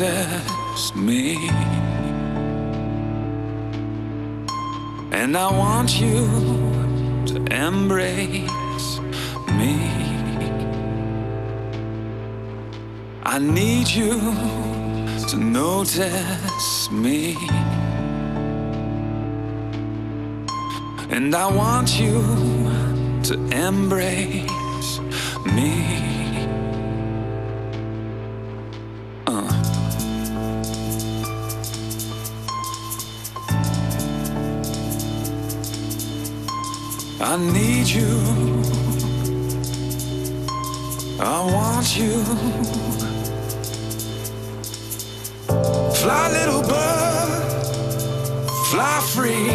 notice me. And I want you to embrace me. I need you to notice me. And I want you to embrace me. Need you. I want you. Fly, little bird, fly free.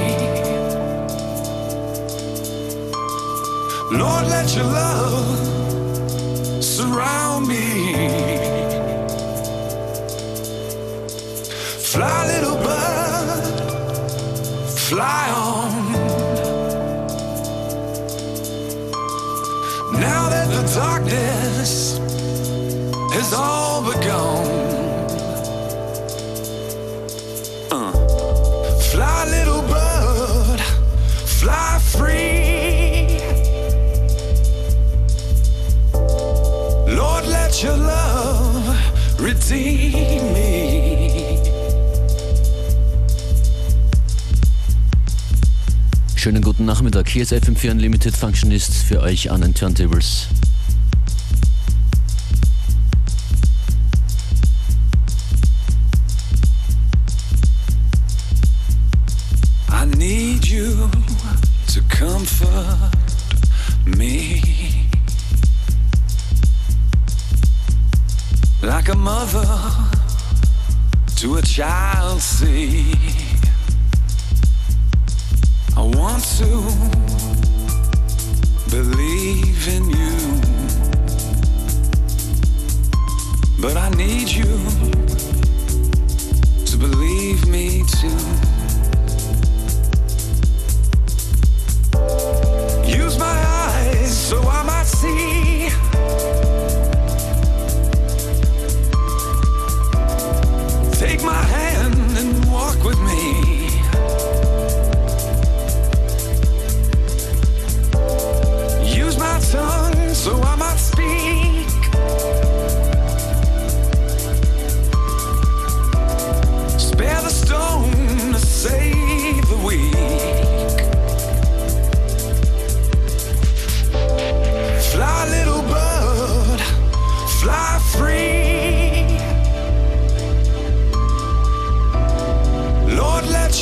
Lord, let your love surround me. Fly, little bird, fly darkness has all but. Uh. Fly, little bird, fly free. Lord, let your love redeem me. Schönen guten Nachmittag. Hier ist FM4 Unlimited Functionist für euch an den Turntables.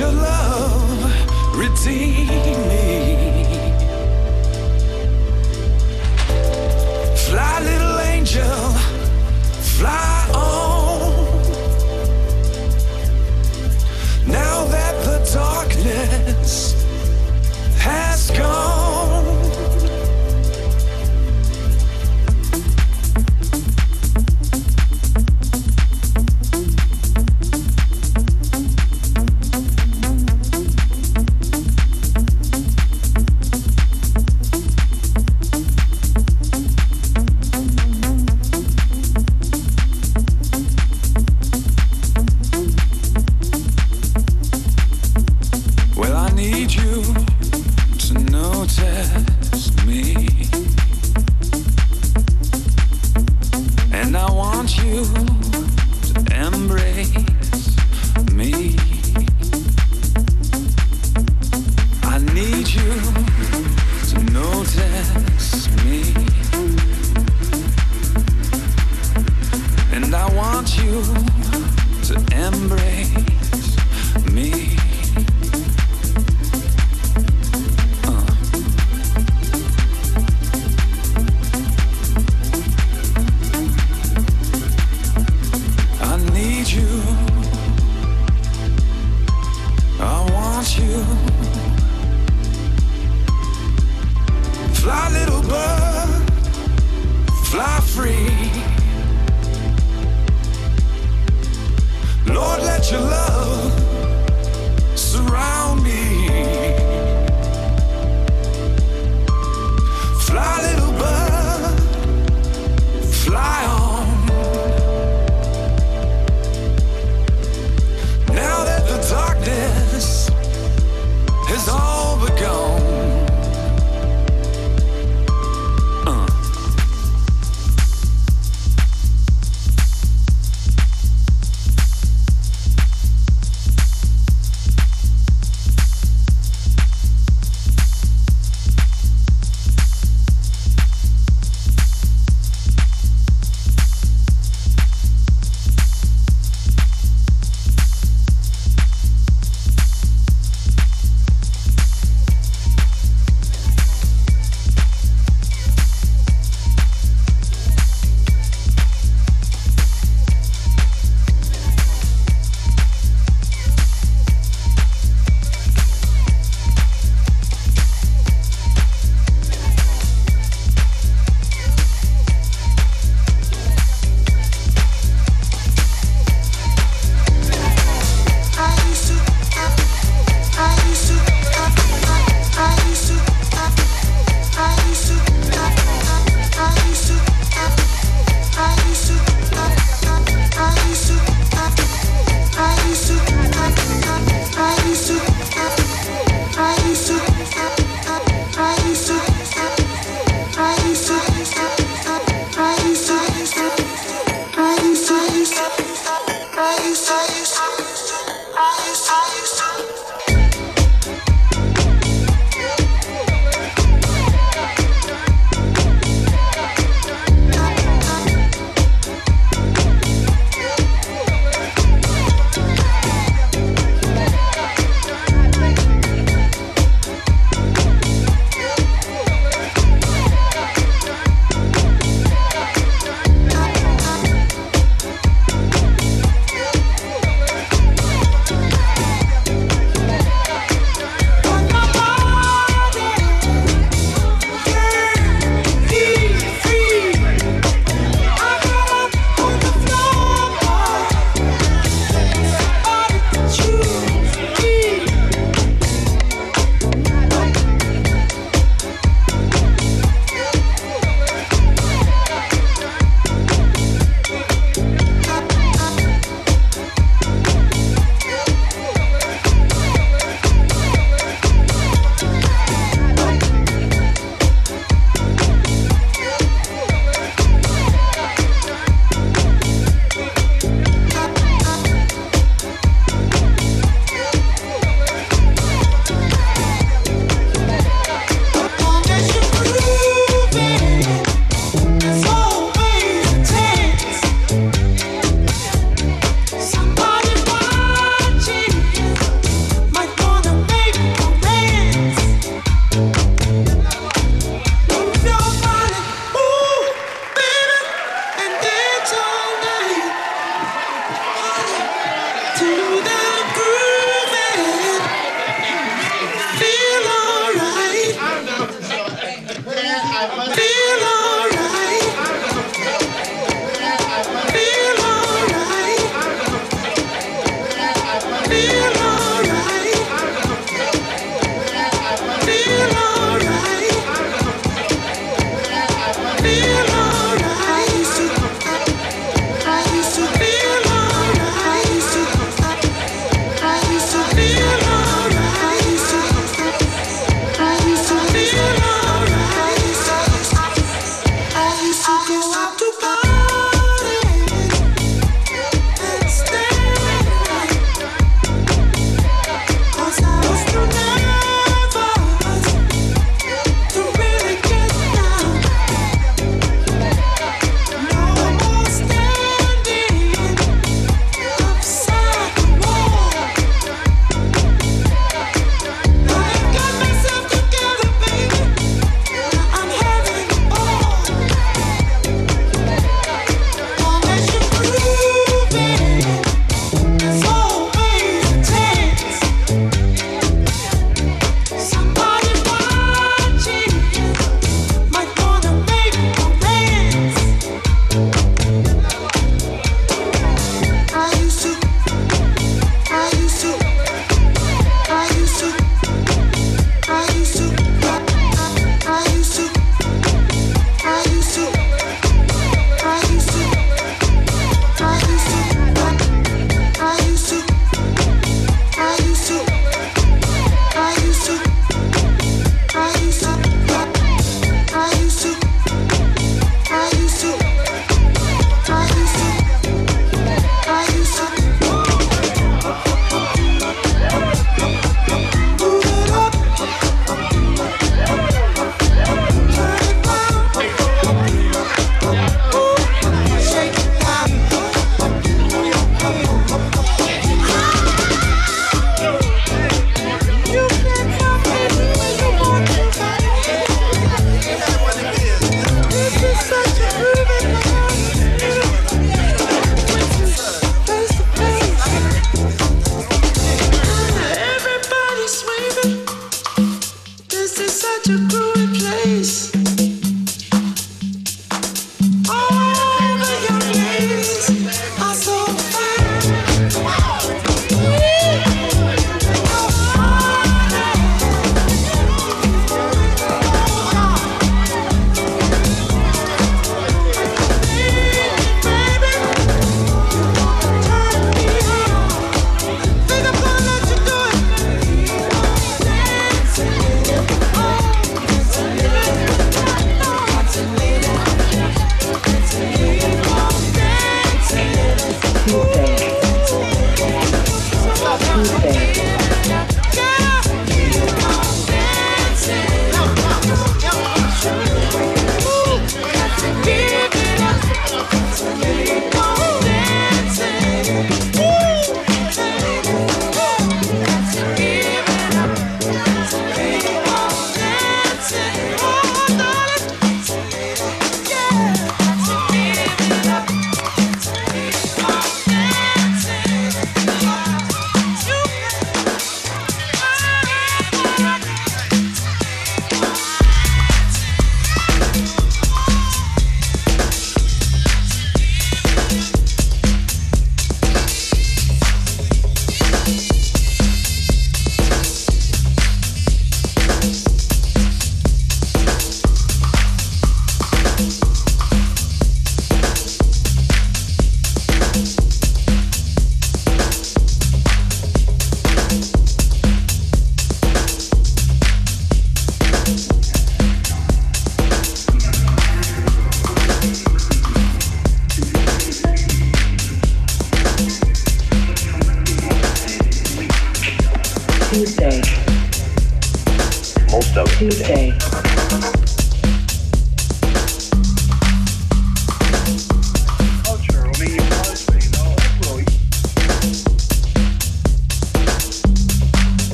Your love redeem me.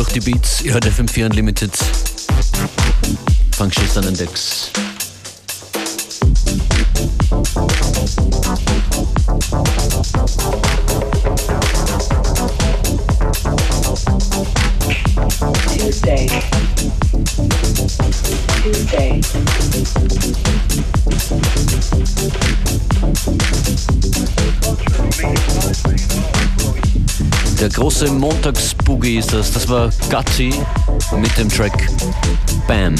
Durch die Beats, ihr hört FM4 Unlimited. Functionist an den Decks. Der große Montagsboogie ist das. Das war Gutsy mit dem Track Bam.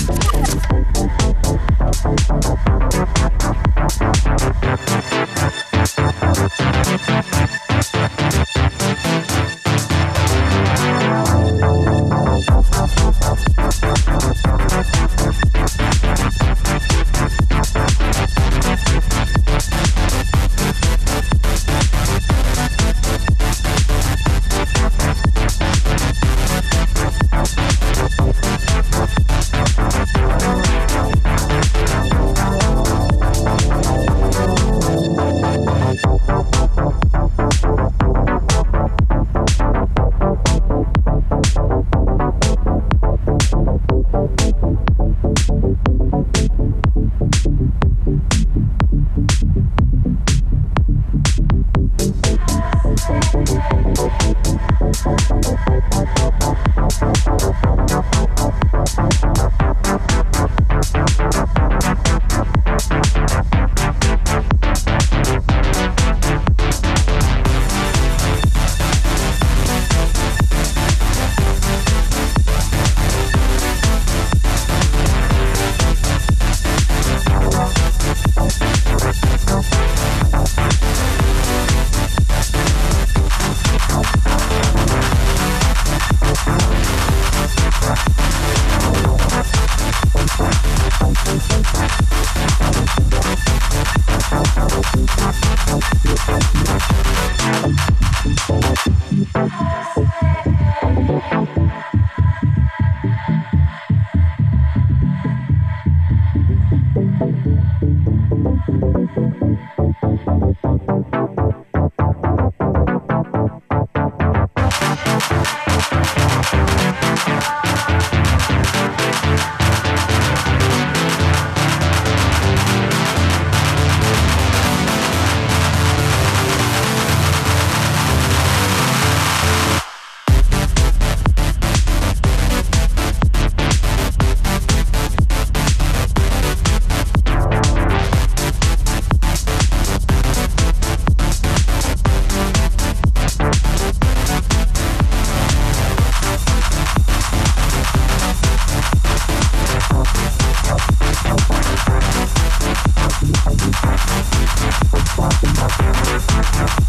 Yeah.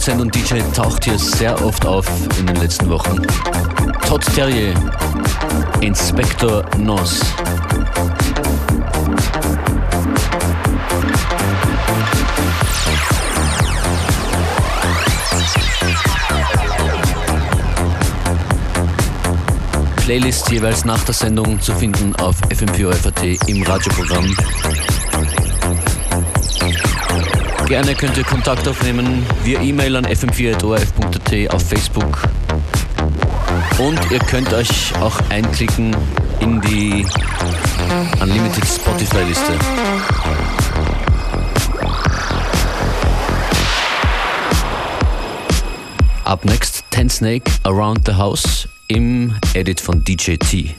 Produzent und DJ taucht hier sehr oft auf in den letzten Wochen. Todd Terrier, Inspector Nos. Playlist jeweils nach der Sendung zu finden auf fm4 im Radioprogramm. Gerne könnt ihr Kontakt aufnehmen via E-Mail an fm4.orf.at auf Facebook. Und ihr könnt euch auch einklicken in die Unlimited Spotify-Liste. Up next, Ten Snake Around the House im Edit von DJ T.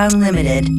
Unlimited.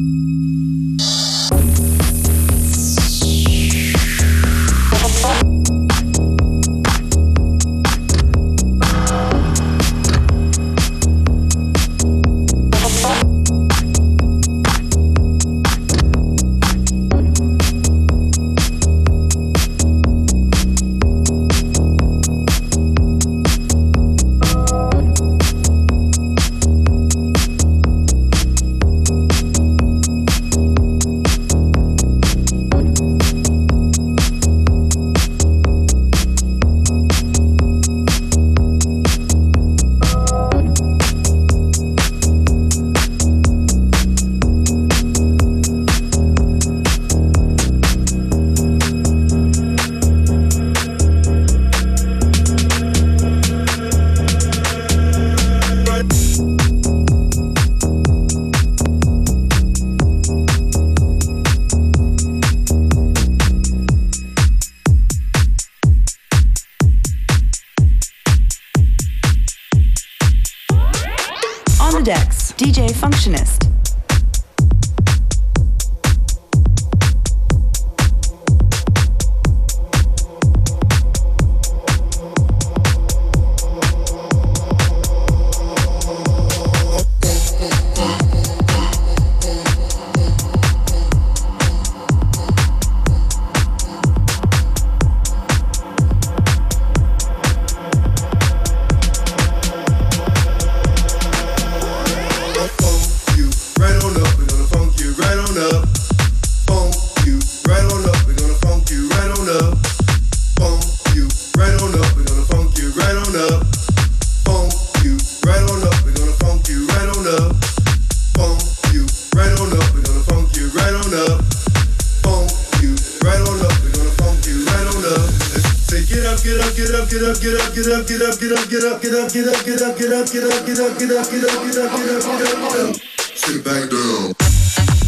up, get up, get up, get up, get up, get up, get up, get up, get up. Sit back down.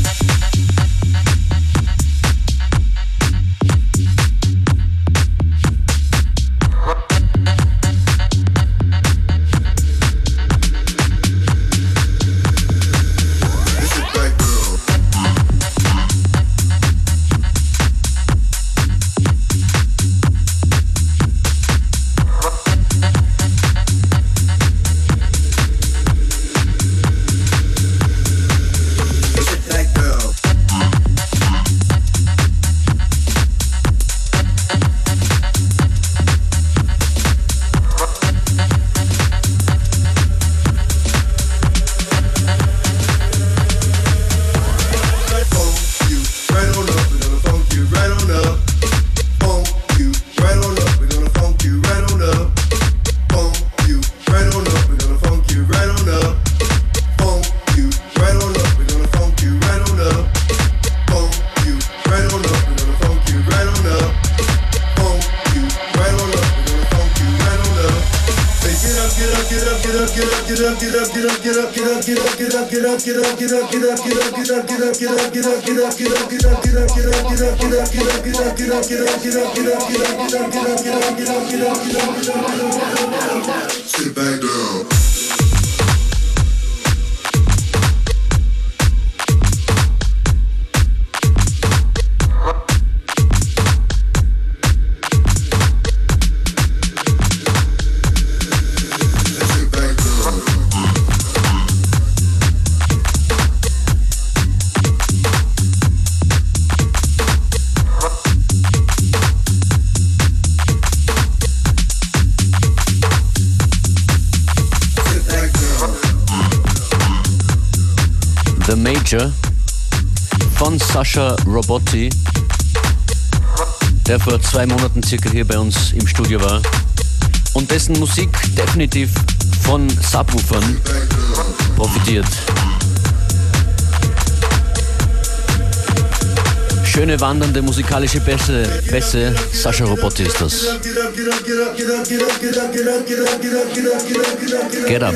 Major von Sascha Robotti, der vor zwei Monaten circa hier bei uns im Studio war und dessen Musik definitiv von Subwoofern profitiert. Schöne wandernde musikalische Bässe, Bässe, Sascha Robotti ist das. Get up.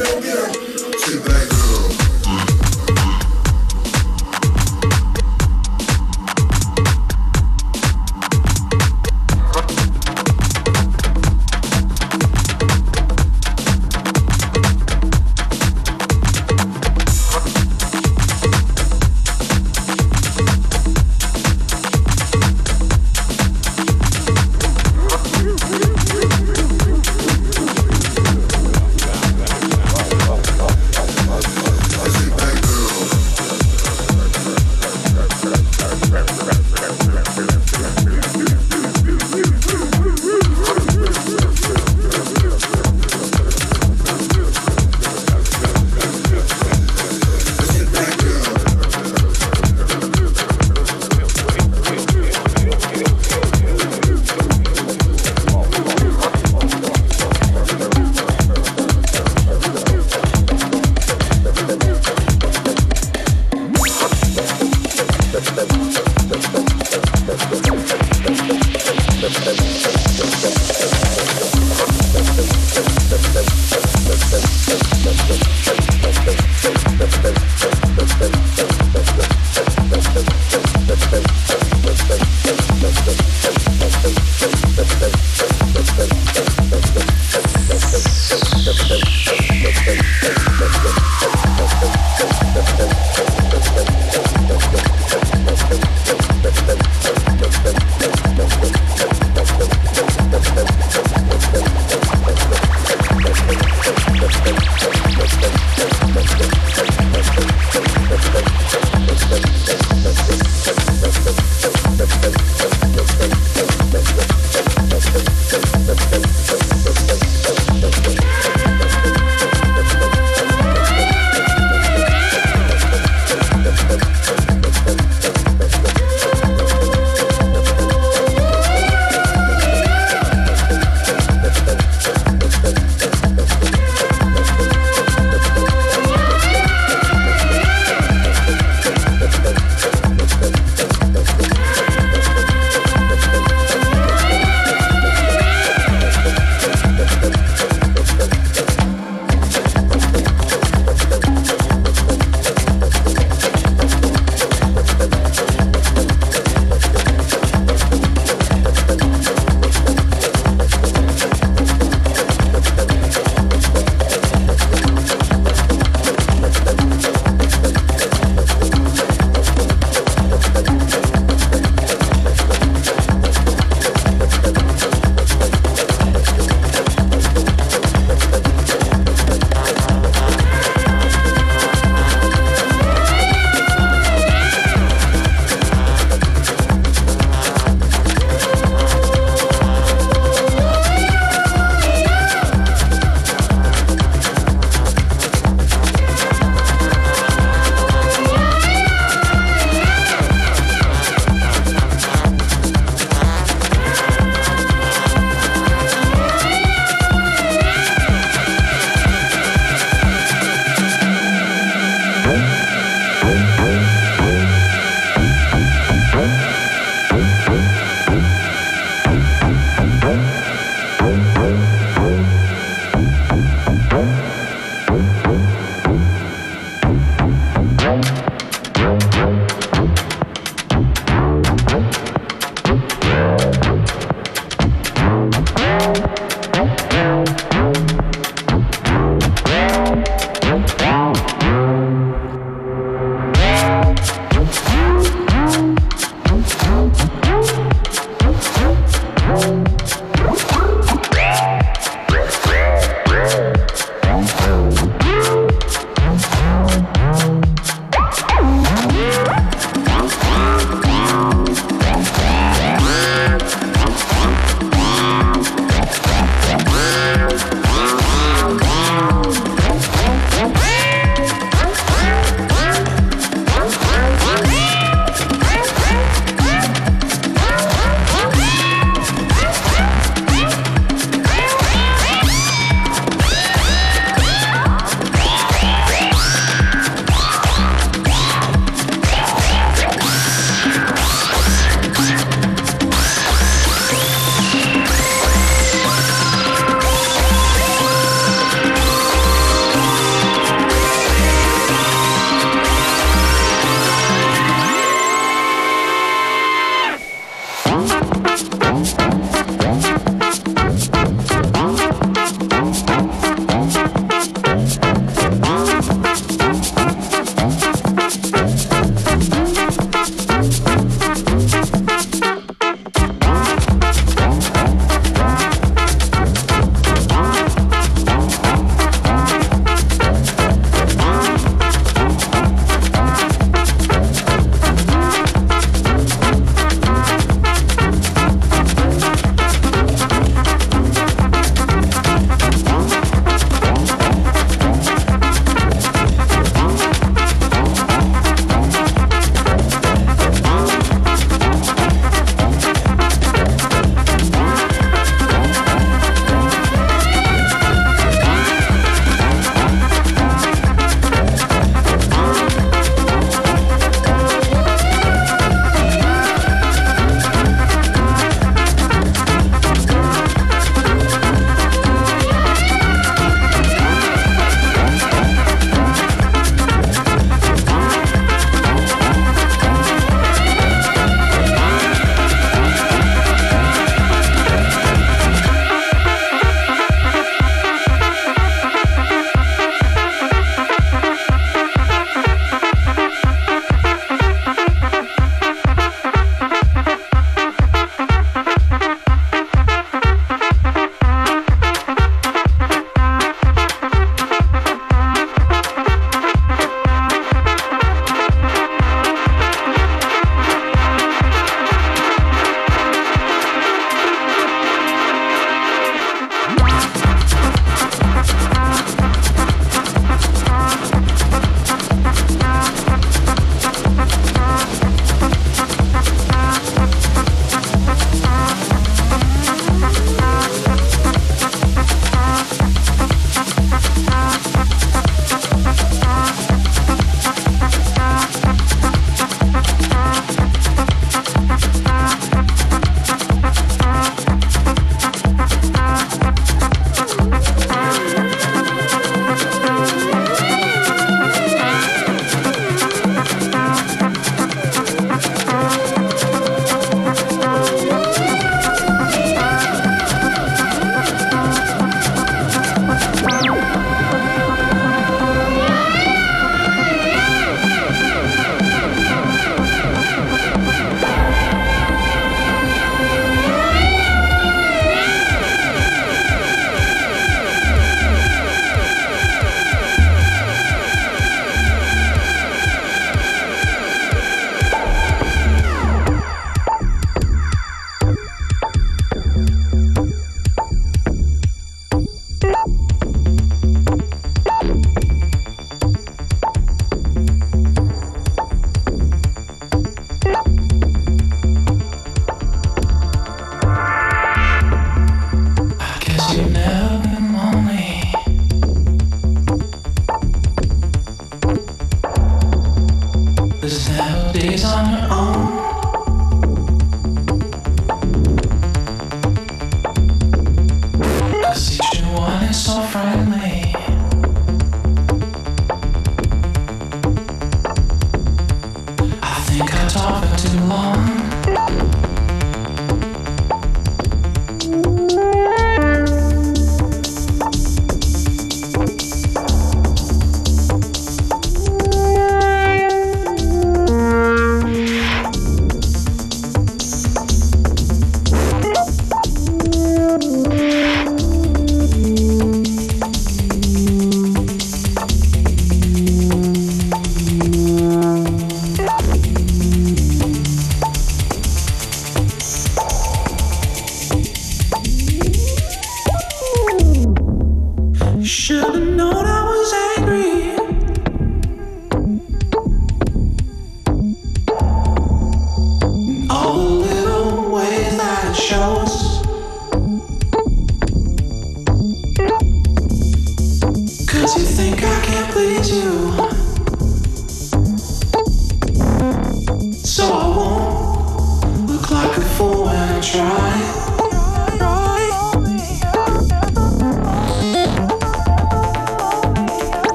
need you.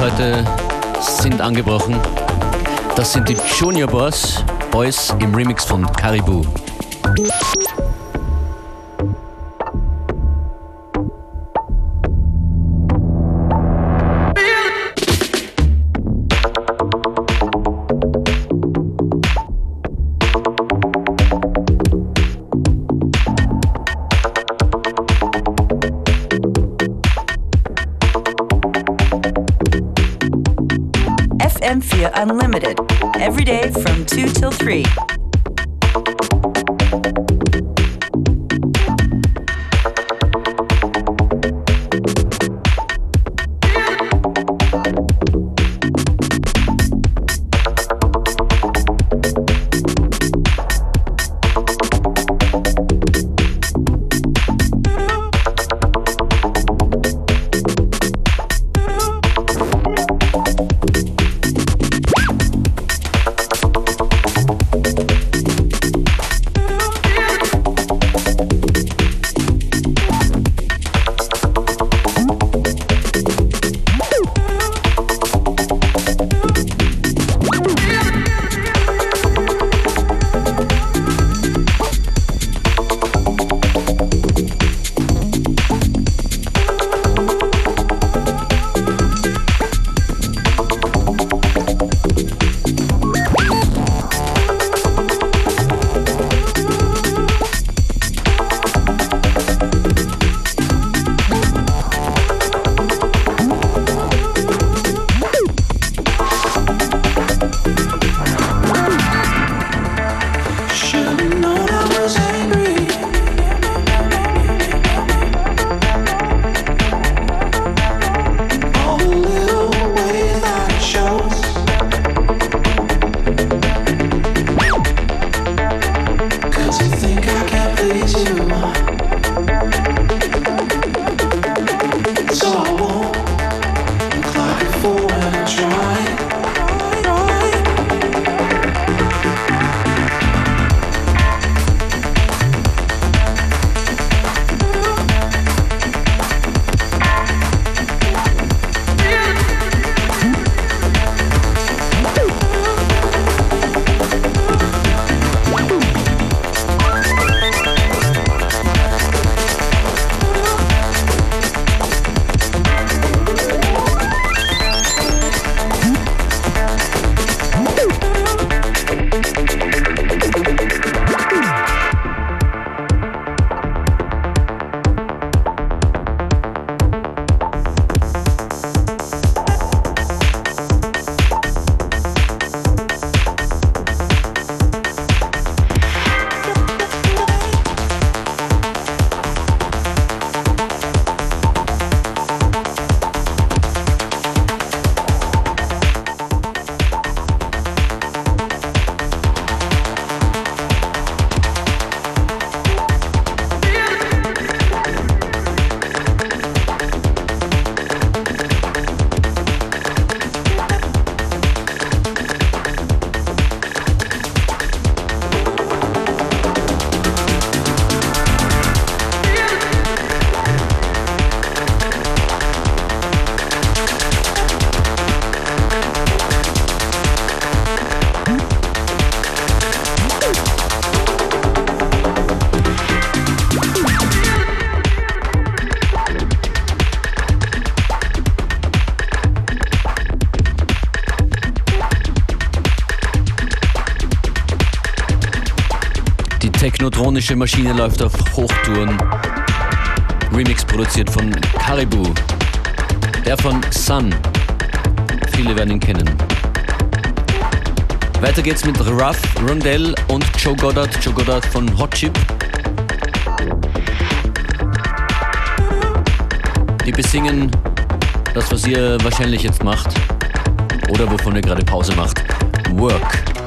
heute sind angebrochen. Das sind die Junior Boys, Boys im Remix von Caribou. three. spanische Maschine läuft auf Hochtouren. Remix produziert von Caribou. Der von Sun. Viele werden ihn kennen. Weiter geht's mit Ruff, Rondell und Joe Goddard. Joe Goddard von Hot Chip. Die besingen das, was ihr wahrscheinlich jetzt macht oder wovon ihr gerade Pause macht. Work.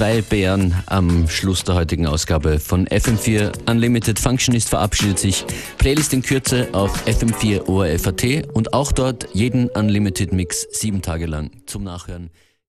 zwei Bären am Schluss der heutigen Ausgabe von FM4 Unlimited Functionist verabschiedet sich. Playlist in Kürze auf FM4 ORFAT und auch dort jeden Unlimited Mix sieben Tage lang zum Nachhören.